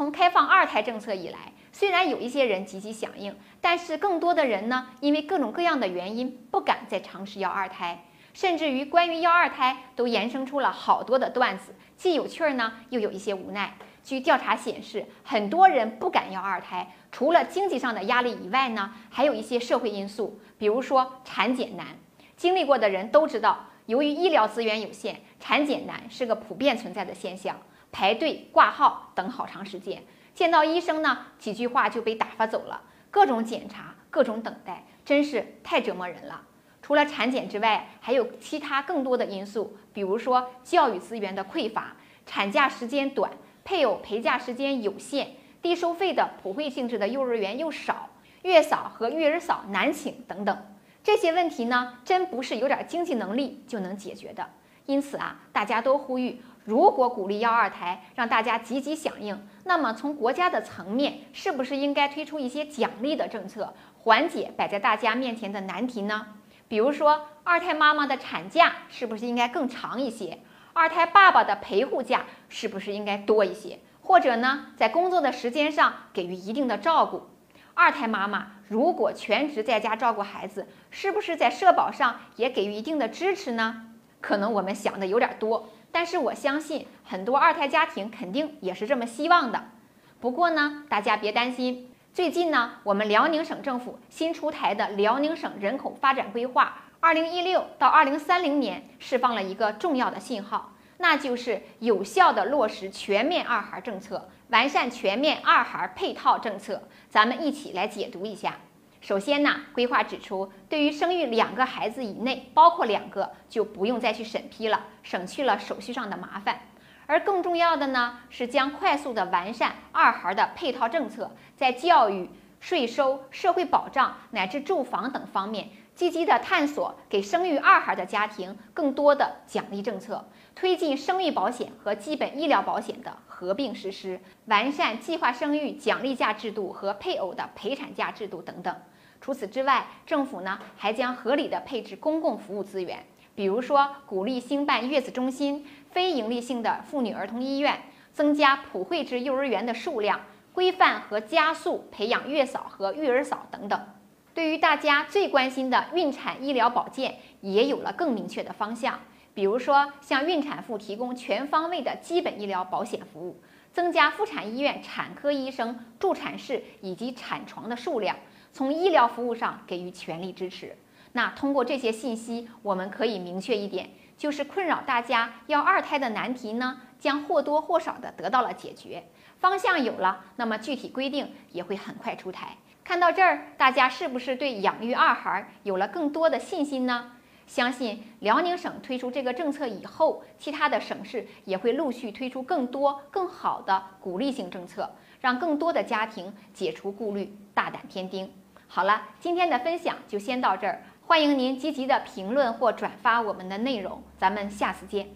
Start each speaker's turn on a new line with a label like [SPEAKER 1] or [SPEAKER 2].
[SPEAKER 1] 从开放二胎政策以来，虽然有一些人积极响应，但是更多的人呢，因为各种各样的原因，不敢再尝试要二胎，甚至于关于要二胎都衍生出了好多的段子，既有趣儿呢，又有一些无奈。据调查显示，很多人不敢要二胎，除了经济上的压力以外呢，还有一些社会因素，比如说产检难。经历过的人都知道，由于医疗资源有限，产检难是个普遍存在的现象。排队挂号等好长时间，见到医生呢，几句话就被打发走了。各种检查，各种等待，真是太折磨人了。除了产检之外，还有其他更多的因素，比如说教育资源的匮乏、产假时间短、配偶陪假时间有限、低收费的普惠性质的幼儿园又少、月嫂和育儿嫂难请等等。这些问题呢，真不是有点经济能力就能解决的。因此啊，大家都呼吁。如果鼓励要二胎，让大家积极响应，那么从国家的层面，是不是应该推出一些奖励的政策，缓解摆在大家面前的难题呢？比如说，二胎妈妈的产假是不是应该更长一些？二胎爸爸的陪护假是不是应该多一些？或者呢，在工作的时间上给予一定的照顾？二胎妈妈如果全职在家照顾孩子，是不是在社保上也给予一定的支持呢？可能我们想的有点多。但是我相信很多二胎家庭肯定也是这么希望的。不过呢，大家别担心，最近呢，我们辽宁省政府新出台的《辽宁省人口发展规划（二零一六到二零三零年）》释放了一个重要的信号，那就是有效的落实全面二孩政策，完善全面二孩配套政策。咱们一起来解读一下。首先呢，规划指出，对于生育两个孩子以内，包括两个，就不用再去审批了，省去了手续上的麻烦。而更重要的呢，是将快速的完善二孩的配套政策，在教育、税收、社会保障乃至住房等方面，积极的探索给生育二孩的家庭更多的奖励政策，推进生育保险和基本医疗保险的合并实施，完善计划生育奖励假制度和配偶的陪产假制度等等。除此之外，政府呢还将合理的配置公共服务资源，比如说鼓励兴办月子中心、非营利性的妇女儿童医院，增加普惠制幼儿园的数量，规范和加速培养月嫂和育儿嫂等等。对于大家最关心的孕产医疗保健，也有了更明确的方向，比如说向孕产妇提供全方位的基本医疗保险服务，增加妇产医院产科医生、助产士以及产床的数量。从医疗服务上给予全力支持。那通过这些信息，我们可以明确一点，就是困扰大家要二胎的难题呢，将或多或少的得到了解决。方向有了，那么具体规定也会很快出台。看到这儿，大家是不是对养育二孩有了更多的信心呢？相信辽宁省推出这个政策以后，其他的省市也会陆续推出更多更好的鼓励性政策，让更多的家庭解除顾虑，大胆添丁。好了，今天的分享就先到这儿。欢迎您积极的评论或转发我们的内容，咱们下次见。